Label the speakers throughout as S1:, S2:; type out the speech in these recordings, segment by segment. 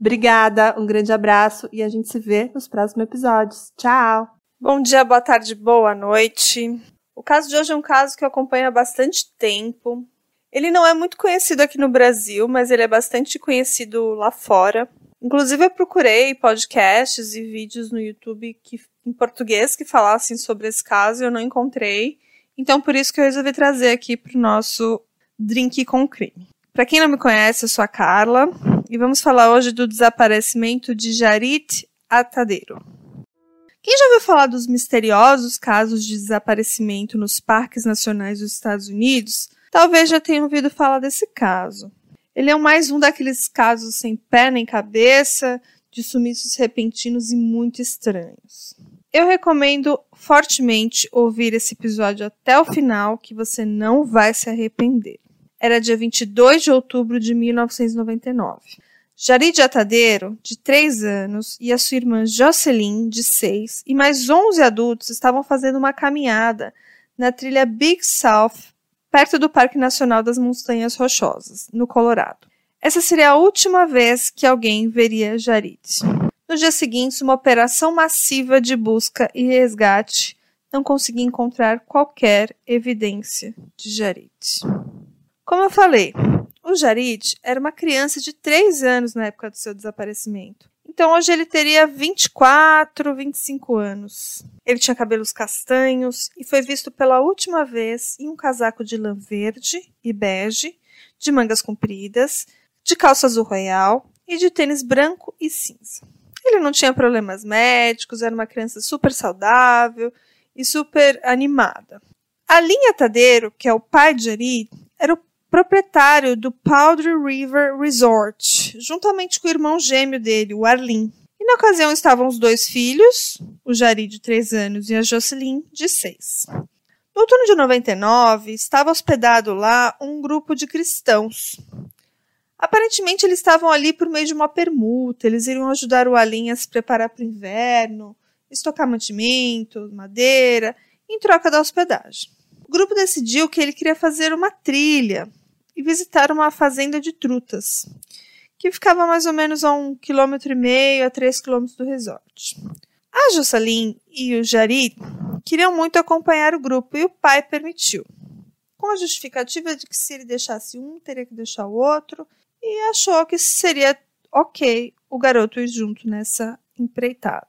S1: Obrigada, um grande abraço e a gente se vê nos próximos episódios. Tchau!
S2: Bom dia, boa tarde, boa noite. O caso de hoje é um caso que eu acompanho há bastante tempo. Ele não é muito conhecido aqui no Brasil, mas ele é bastante conhecido lá fora. Inclusive, eu procurei podcasts e vídeos no YouTube que, em português que falassem sobre esse caso e eu não encontrei. Então, por isso que eu resolvi trazer aqui para o nosso Drink com Crime. Para quem não me conhece, eu sou a Carla e vamos falar hoje do desaparecimento de Jarit Atadeiro. Quem já ouviu falar dos misteriosos casos de desaparecimento nos parques nacionais dos Estados Unidos, talvez já tenha ouvido falar desse caso. Ele é mais um daqueles casos sem pé nem cabeça, de sumiços repentinos e muito estranhos. Eu recomendo fortemente ouvir esse episódio até o final, que você não vai se arrepender era dia 22 de outubro de 1999. Jarid Atadeiro, de 3 anos, e a sua irmã Jocelyn, de 6, e mais 11 adultos estavam fazendo uma caminhada na trilha Big South, perto do Parque Nacional das Montanhas Rochosas, no Colorado. Essa seria a última vez que alguém veria Jarid. No dia seguinte, uma operação massiva de busca e resgate não conseguia encontrar qualquer evidência de Jarid. Como eu falei, o Jarid era uma criança de 3 anos na época do seu desaparecimento. Então hoje ele teria 24, 25 anos. Ele tinha cabelos castanhos e foi visto pela última vez em um casaco de lã verde e bege, de mangas compridas, de calça azul royal e de tênis branco e cinza. Ele não tinha problemas médicos, era uma criança super saudável e super animada. A linha Tadeiro, que é o pai de o proprietário do Powder River Resort, juntamente com o irmão gêmeo dele, o Arlin. E na ocasião estavam os dois filhos, o Jari de 3 anos e a Jocelyn de 6. No outono de 99, estava hospedado lá um grupo de cristãos. Aparentemente, eles estavam ali por meio de uma permuta, eles iriam ajudar o Alin a se preparar para o inverno, estocar mantimento, madeira, em troca da hospedagem. O grupo decidiu que ele queria fazer uma trilha e visitar uma fazenda de trutas, que ficava mais ou menos a um quilômetro e meio a três quilômetros do resort. A Jocelyn e o Jari queriam muito acompanhar o grupo e o pai permitiu, com a justificativa de que se ele deixasse um, teria que deixar o outro, e achou que seria ok o garoto ir junto nessa empreitada.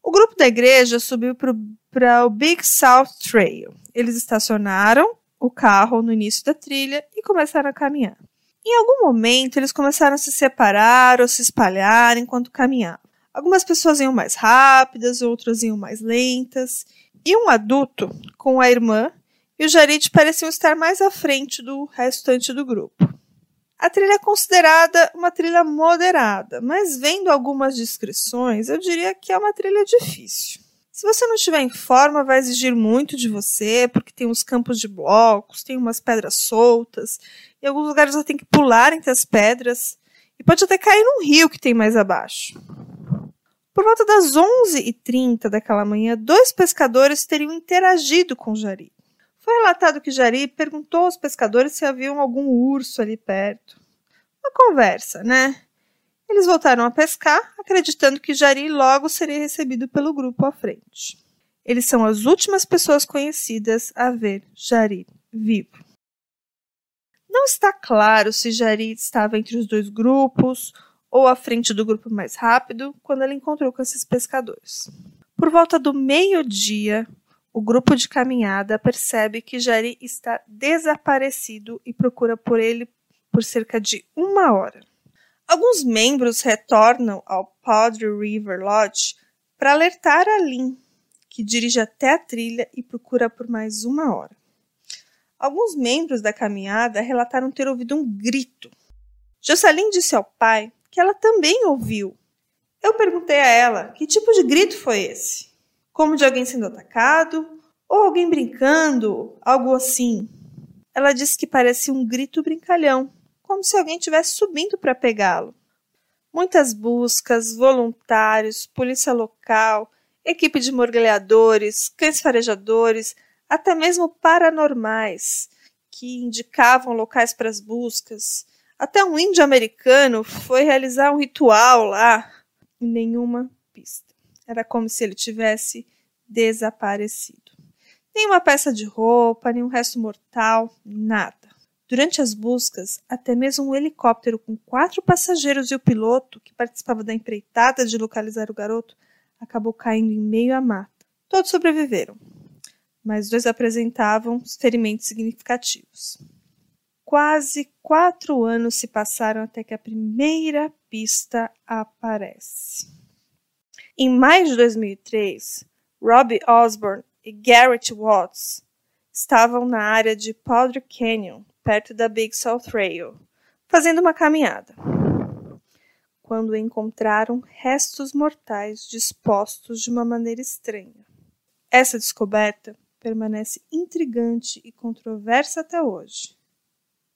S2: O grupo da igreja subiu para o Big South Trail. Eles estacionaram o carro no início da trilha e começaram a caminhar. Em algum momento, eles começaram a se separar ou se espalhar enquanto caminhavam. Algumas pessoas iam mais rápidas, outras iam mais lentas, e um adulto, com a irmã e o Jarid pareciam estar mais à frente do restante do grupo. A trilha é considerada uma trilha moderada, mas vendo algumas descrições, eu diria que é uma trilha difícil. Se você não estiver em forma, vai exigir muito de você, porque tem uns campos de blocos, tem umas pedras soltas, em alguns lugares você tem que pular entre as pedras, e pode até cair num rio que tem mais abaixo. Por volta das 11h30 daquela manhã, dois pescadores teriam interagido com Jari. Foi relatado que Jari perguntou aos pescadores se haviam algum urso ali perto. Uma conversa, né? Eles voltaram a pescar, acreditando que Jari logo seria recebido pelo grupo à frente. Eles são as últimas pessoas conhecidas a ver Jari vivo. Não está claro se Jari estava entre os dois grupos ou à frente do grupo mais rápido quando ele encontrou com esses pescadores. Por volta do meio-dia, o grupo de caminhada percebe que Jari está desaparecido e procura por ele por cerca de uma hora. Alguns membros retornam ao Powder River Lodge para alertar a Lynn, que dirige até a trilha e procura por mais uma hora. Alguns membros da caminhada relataram ter ouvido um grito. Jocelyn disse ao pai que ela também ouviu. Eu perguntei a ela que tipo de grito foi esse? Como de alguém sendo atacado? Ou alguém brincando? Algo assim. Ela disse que parecia um grito brincalhão, como se alguém tivesse subindo para pegá-lo. Muitas buscas, voluntários, polícia local, equipe de morgalhadores, cães farejadores, até mesmo paranormais, que indicavam locais para as buscas. Até um índio americano foi realizar um ritual lá e nenhuma pista. Era como se ele tivesse desaparecido. Nenhuma peça de roupa, nenhum resto mortal, nada. Durante as buscas, até mesmo um helicóptero com quatro passageiros e o piloto, que participava da empreitada de localizar o garoto, acabou caindo em meio à mata. Todos sobreviveram, mas dois apresentavam ferimentos significativos. Quase quatro anos se passaram até que a primeira pista aparece. Em maio de 2003, Robbie Osborne e Garrett Watts estavam na área de Powder Canyon, perto da Big South Trail, fazendo uma caminhada quando encontraram restos mortais dispostos de uma maneira estranha. Essa descoberta permanece intrigante e controversa até hoje.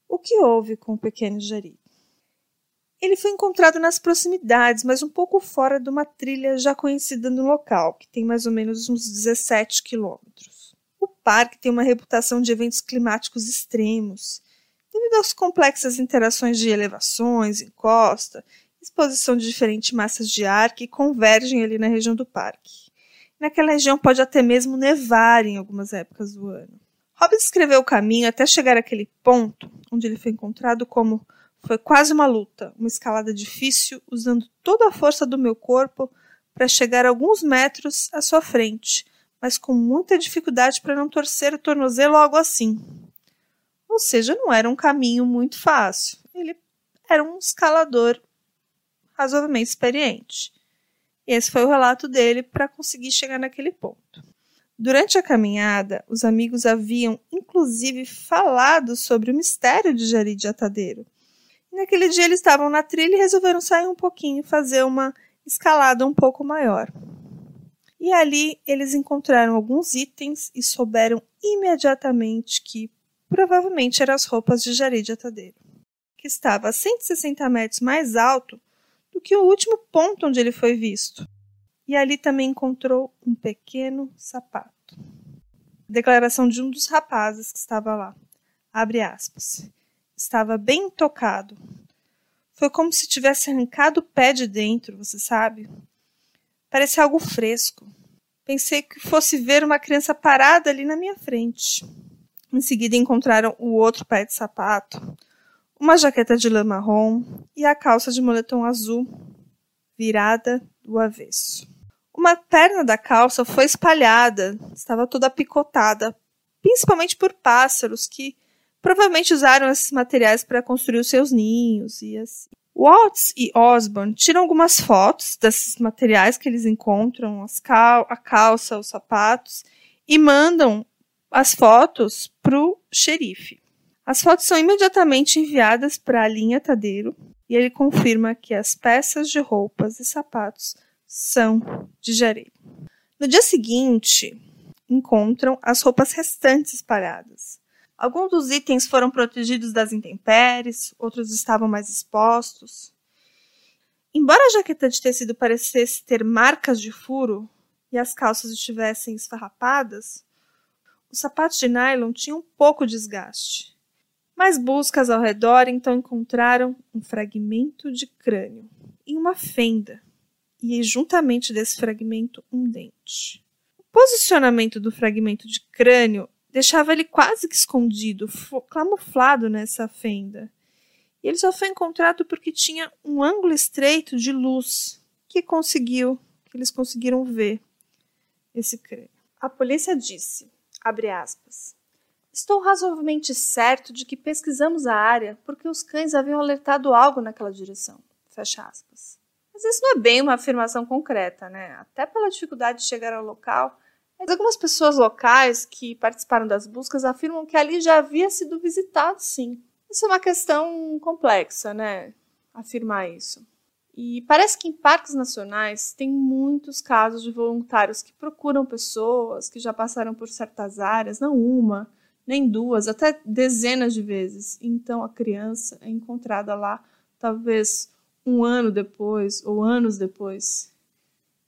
S2: O que houve com o pequeno Jari? Ele foi encontrado nas proximidades, mas um pouco fora de uma trilha já conhecida no local, que tem mais ou menos uns 17 quilômetros. O parque tem uma reputação de eventos climáticos extremos, devido às complexas interações de elevações, encosta exposição de diferentes massas de ar que convergem ali na região do parque. Naquela região pode até mesmo nevar em algumas épocas do ano. Hobbes descreveu o caminho até chegar àquele ponto, onde ele foi encontrado como foi quase uma luta, uma escalada difícil, usando toda a força do meu corpo para chegar alguns metros à sua frente, mas com muita dificuldade para não torcer o tornozelo algo assim. Ou seja, não era um caminho muito fácil. Ele era um escalador razoavelmente experiente. E esse foi o relato dele para conseguir chegar naquele ponto. Durante a caminhada, os amigos haviam inclusive falado sobre o mistério de Jari de Atadeiro. E naquele dia eles estavam na trilha e resolveram sair um pouquinho e fazer uma escalada um pouco maior. E ali eles encontraram alguns itens e souberam imediatamente que provavelmente eram as roupas de Jari de Atadeiro, que estava a 160 metros mais alto do que o último ponto onde ele foi visto. E ali também encontrou um pequeno sapato. Declaração de um dos rapazes que estava lá. Abre aspas. Estava bem tocado. Foi como se tivesse arrancado o pé de dentro, você sabe? Parecia algo fresco. Pensei que fosse ver uma criança parada ali na minha frente. Em seguida encontraram o outro pé de sapato, uma jaqueta de lã marrom e a calça de moletom azul virada do avesso. Uma perna da calça foi espalhada, estava toda picotada, principalmente por pássaros que provavelmente usaram esses materiais para construir os seus ninhos e assim. Watts e Osborne tiram algumas fotos desses materiais que eles encontram, cal a calça, os sapatos, e mandam as fotos para o xerife. As fotos são imediatamente enviadas para a linha Tadeiro e ele confirma que as peças de roupas e sapatos são de Jarei. No dia seguinte, encontram as roupas restantes espalhadas. Alguns dos itens foram protegidos das intempéries, outros estavam mais expostos. Embora a jaqueta de tecido parecesse ter marcas de furo e as calças estivessem esfarrapadas, os sapatos de nylon tinham pouco desgaste. Mas buscas ao redor então encontraram um fragmento de crânio em uma fenda, e juntamente desse fragmento um dente. O posicionamento do fragmento de crânio deixava ele quase que escondido, camuflado nessa fenda. E ele só foi encontrado porque tinha um ângulo estreito de luz que conseguiu, que eles conseguiram ver esse crânio. A polícia disse, abre aspas, Estou razoavelmente certo de que pesquisamos a área porque os cães haviam alertado algo naquela direção. Fecha aspas. Mas isso não é bem uma afirmação concreta, né? Até pela dificuldade de chegar ao local. Mas algumas pessoas locais que participaram das buscas afirmam que ali já havia sido visitado, sim. Isso é uma questão complexa, né? Afirmar isso. E parece que em parques nacionais tem muitos casos de voluntários que procuram pessoas que já passaram por certas áreas, não uma, nem duas, até dezenas de vezes. Então a criança é encontrada lá, talvez um ano depois ou anos depois.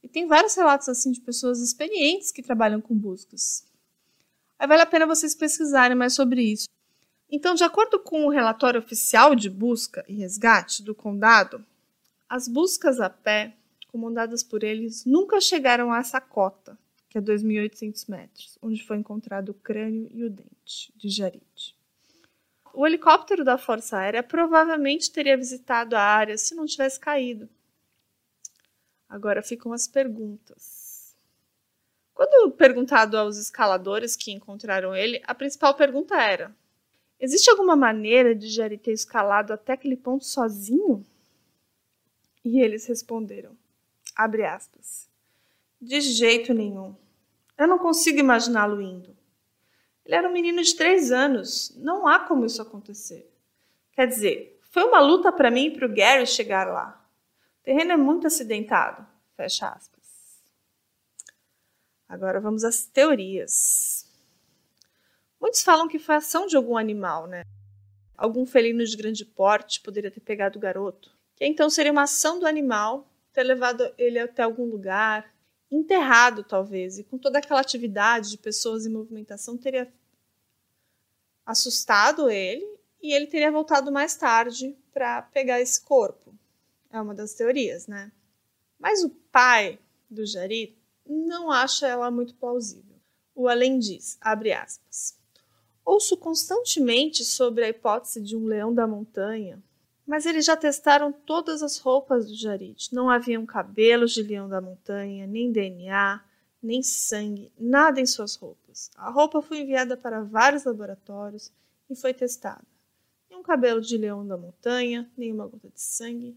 S2: E tem vários relatos assim de pessoas experientes que trabalham com buscas. Aí vale a pena vocês pesquisarem mais sobre isso. Então, de acordo com o relatório oficial de busca e resgate do condado, as buscas a pé, comandadas por eles, nunca chegaram a essa cota, que é 2.800 metros, onde foi encontrado o crânio e o dente de Jarid. O helicóptero da Força Aérea provavelmente teria visitado a área se não tivesse caído. Agora ficam as perguntas. Quando perguntado aos escaladores que encontraram ele, a principal pergunta era: Existe alguma maneira de Jarid ter escalado até aquele ponto sozinho? E eles responderam, abre aspas, de jeito nenhum. Eu não consigo imaginá-lo indo. Ele era um menino de três anos. Não há como isso acontecer. Quer dizer, foi uma luta para mim e para o Gary chegar lá. Terreno é muito acidentado. Fecha aspas. Agora vamos às teorias. Muitos falam que foi ação de algum animal, né? Algum felino de grande porte poderia ter pegado o garoto que então seria uma ação do animal ter levado ele até algum lugar, enterrado talvez, e com toda aquela atividade de pessoas em movimentação teria assustado ele e ele teria voltado mais tarde para pegar esse corpo. É uma das teorias, né? Mas o pai do Jari não acha ela muito plausível. O além diz, abre aspas, ouço constantemente sobre a hipótese de um leão da montanha mas eles já testaram todas as roupas do Jarid. Não haviam cabelos de leão da montanha, nem DNA, nem sangue, nada em suas roupas. A roupa foi enviada para vários laboratórios e foi testada. Nenhum cabelo de leão da montanha, nenhuma gota de sangue,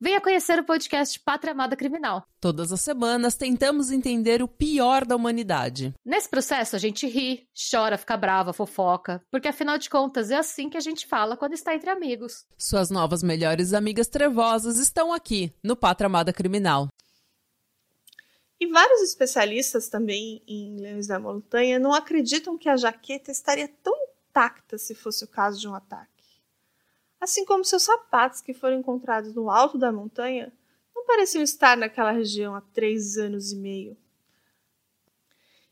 S3: venha conhecer o podcast Pátria Amada Criminal.
S4: Todas as semanas tentamos entender o pior da humanidade.
S3: Nesse processo a gente ri, chora, fica brava, fofoca, porque afinal de contas é assim que a gente fala quando está entre amigos.
S4: Suas novas melhores amigas trevosas estão aqui no Pátria Amada Criminal.
S2: E vários especialistas também em leões da montanha não acreditam que a jaqueta estaria tão intacta se fosse o caso de um ataque. Assim como seus sapatos que foram encontrados no alto da montanha não pareciam estar naquela região há três anos e meio.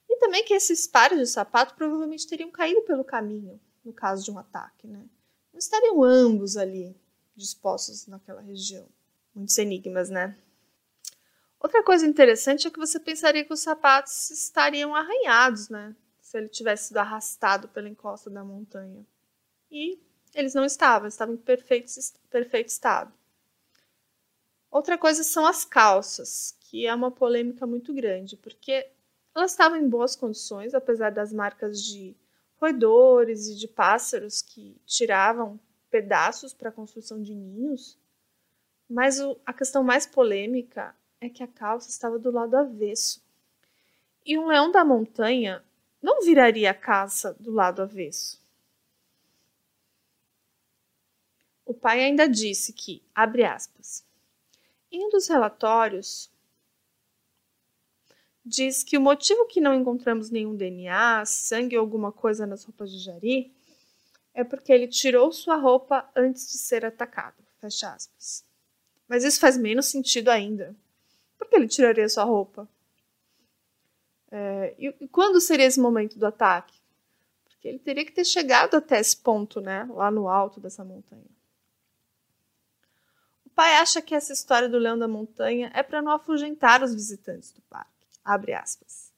S2: E também que esses pares de sapato provavelmente teriam caído pelo caminho, no caso de um ataque, né? Não estariam ambos ali dispostos naquela região. Muitos enigmas, né? Outra coisa interessante é que você pensaria que os sapatos estariam arranhados, né? Se ele tivesse sido arrastado pela encosta da montanha. E eles não estavam, estavam em perfeito, perfeito estado. Outra coisa são as calças, que é uma polêmica muito grande, porque elas estavam em boas condições, apesar das marcas de roedores e de pássaros que tiravam pedaços para a construção de ninhos. Mas o, a questão mais polêmica é que a calça estava do lado avesso. E um leão da montanha não viraria a caça do lado avesso. O pai ainda disse que, abre aspas, em um dos relatórios, diz que o motivo que não encontramos nenhum DNA, sangue ou alguma coisa nas roupas de Jari é porque ele tirou sua roupa antes de ser atacado. Fecha aspas. Mas isso faz menos sentido ainda, por que ele tiraria sua roupa? É, e, e, quando seria esse momento do ataque? Porque ele teria que ter chegado até esse ponto, né? Lá no alto dessa montanha. Pai acha que essa história do leão da montanha é para não afugentar os visitantes do parque. Abre aspas.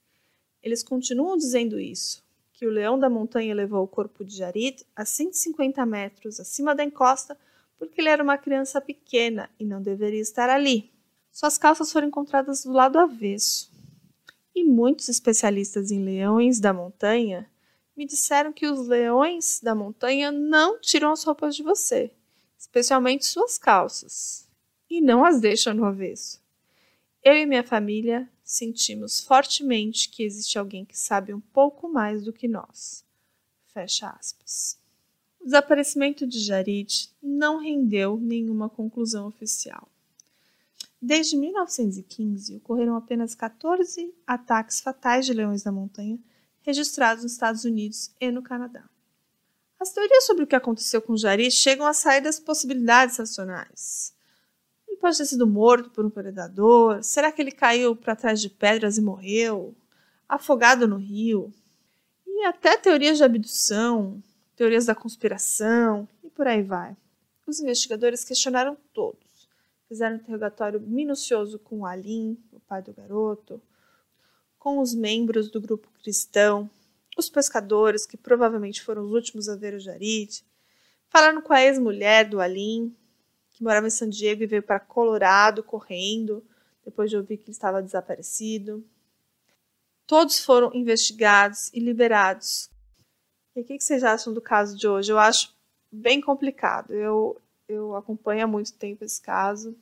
S2: Eles continuam dizendo isso, que o leão da montanha levou o corpo de Jarid a 150 metros acima da encosta porque ele era uma criança pequena e não deveria estar ali. Suas calças foram encontradas do lado avesso. E muitos especialistas em leões da montanha me disseram que os leões da montanha não tiram as roupas de você, especialmente suas calças. e não as deixam no avesso. Eu e minha família sentimos fortemente que existe alguém que sabe um pouco mais do que nós. Fecha aspas. O desaparecimento de Jarid não rendeu nenhuma conclusão oficial. Desde 1915, ocorreram apenas 14 ataques fatais de leões da montanha registrados nos Estados Unidos e no Canadá. As teorias sobre o que aconteceu com Jarid chegam a sair das possibilidades racionais. Ele pode ter sido morto por um predador? Será que ele caiu para trás de pedras e morreu? Afogado no rio? E até teorias de abdução, teorias da conspiração e por aí vai. Os investigadores questionaram todos. Fizeram um interrogatório minucioso com o Alim, o pai do garoto, com os membros do grupo cristão, os pescadores, que provavelmente foram os últimos a ver o Jarid, falaram com a ex-mulher do Alim, que morava em San Diego e veio para Colorado correndo, depois de ouvir que ele estava desaparecido. Todos foram investigados e liberados e o que vocês acham do caso de hoje? Eu acho bem complicado. Eu, eu acompanho há muito tempo esse caso.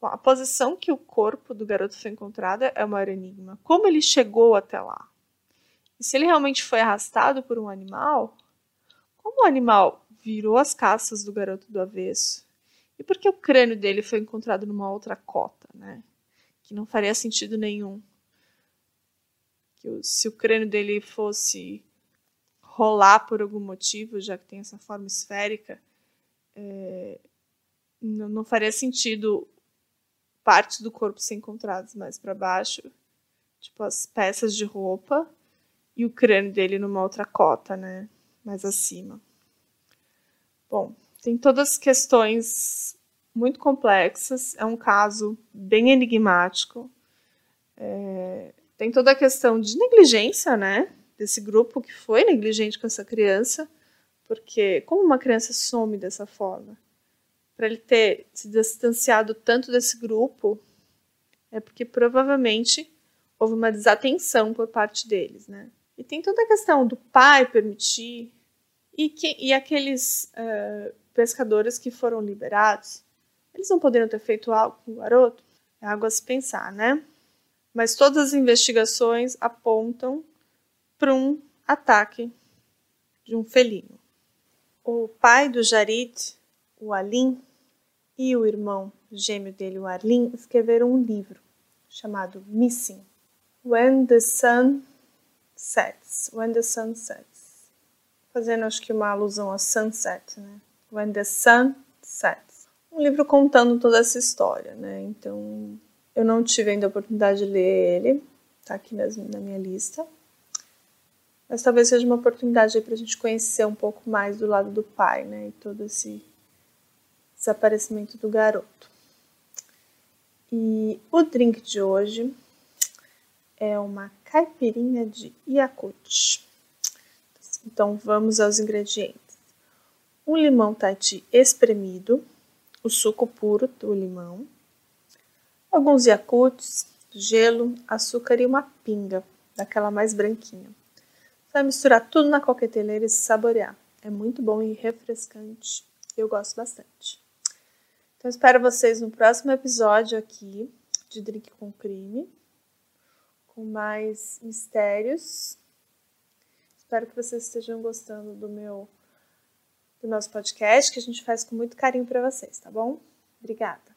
S2: Bom, a posição que o corpo do garoto foi encontrado é o maior enigma. Como ele chegou até lá? E se ele realmente foi arrastado por um animal? Como o animal virou as caças do garoto do avesso? E por que o crânio dele foi encontrado numa outra cota, né? Que não faria sentido nenhum. Que se o crânio dele fosse rolar por algum motivo, já que tem essa forma esférica, é, não, não, faria sentido partes do corpo ser encontradas mais para baixo, tipo as peças de roupa e o crânio dele numa outra cota, né, mais acima. Bom, tem todas as questões muito complexas, é um caso bem enigmático. É, tem toda a questão de negligência, né? desse grupo que foi negligente com essa criança, porque como uma criança some dessa forma? Para ele ter se distanciado tanto desse grupo, é porque provavelmente houve uma desatenção por parte deles, né? E tem toda a questão do pai permitir e, que, e aqueles uh, pescadores que foram liberados, eles não poderiam ter feito algo com o garoto? É algo a se pensar, né? Mas todas as investigações apontam para um ataque de um felino. O pai do Jarid, o Alim, e o irmão gêmeo dele, o Arlin, escreveram um livro chamado Missing. When the Sun Sets. When the Sun Sets. Fazendo acho que uma alusão a sunset, né? When the Sun Sets. Um livro contando toda essa história, né? Então, eu não tive ainda a oportunidade de ler ele, tá aqui na minha lista. Mas talvez seja uma oportunidade para a gente conhecer um pouco mais do lado do pai, né? E todo esse desaparecimento do garoto. E o drink de hoje é uma caipirinha de Yakut. Então vamos aos ingredientes: um limão Tahiti espremido, o suco puro do limão, alguns Yakuts, gelo, açúcar e uma pinga, daquela mais branquinha. Vai misturar tudo na coqueteleira e se saborear. É muito bom e refrescante. Eu gosto bastante. Então espero vocês no próximo episódio aqui de Drink com Crime, com mais mistérios. Espero que vocês estejam gostando do meu do nosso podcast, que a gente faz com muito carinho para vocês, tá bom? Obrigada.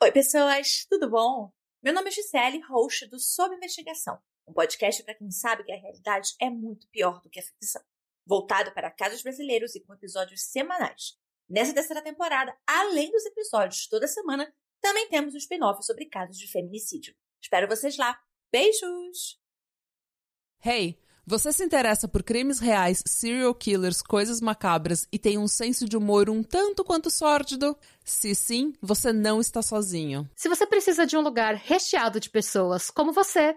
S5: Oi, pessoas, tudo bom? Meu nome é Gisele, host do Sob Investigação, um podcast para quem sabe que a realidade é muito pior do que a ficção, voltado para casos brasileiros e com episódios semanais. Nessa terceira temporada, além dos episódios toda semana, também temos um spin-off sobre casos de feminicídio. Espero vocês lá. Beijos!
S4: Hey! Você se interessa por crimes reais, serial killers, coisas macabras e tem um senso de humor um tanto quanto sórdido? Se sim, você não está sozinho.
S3: Se você precisa de um lugar recheado de pessoas como você,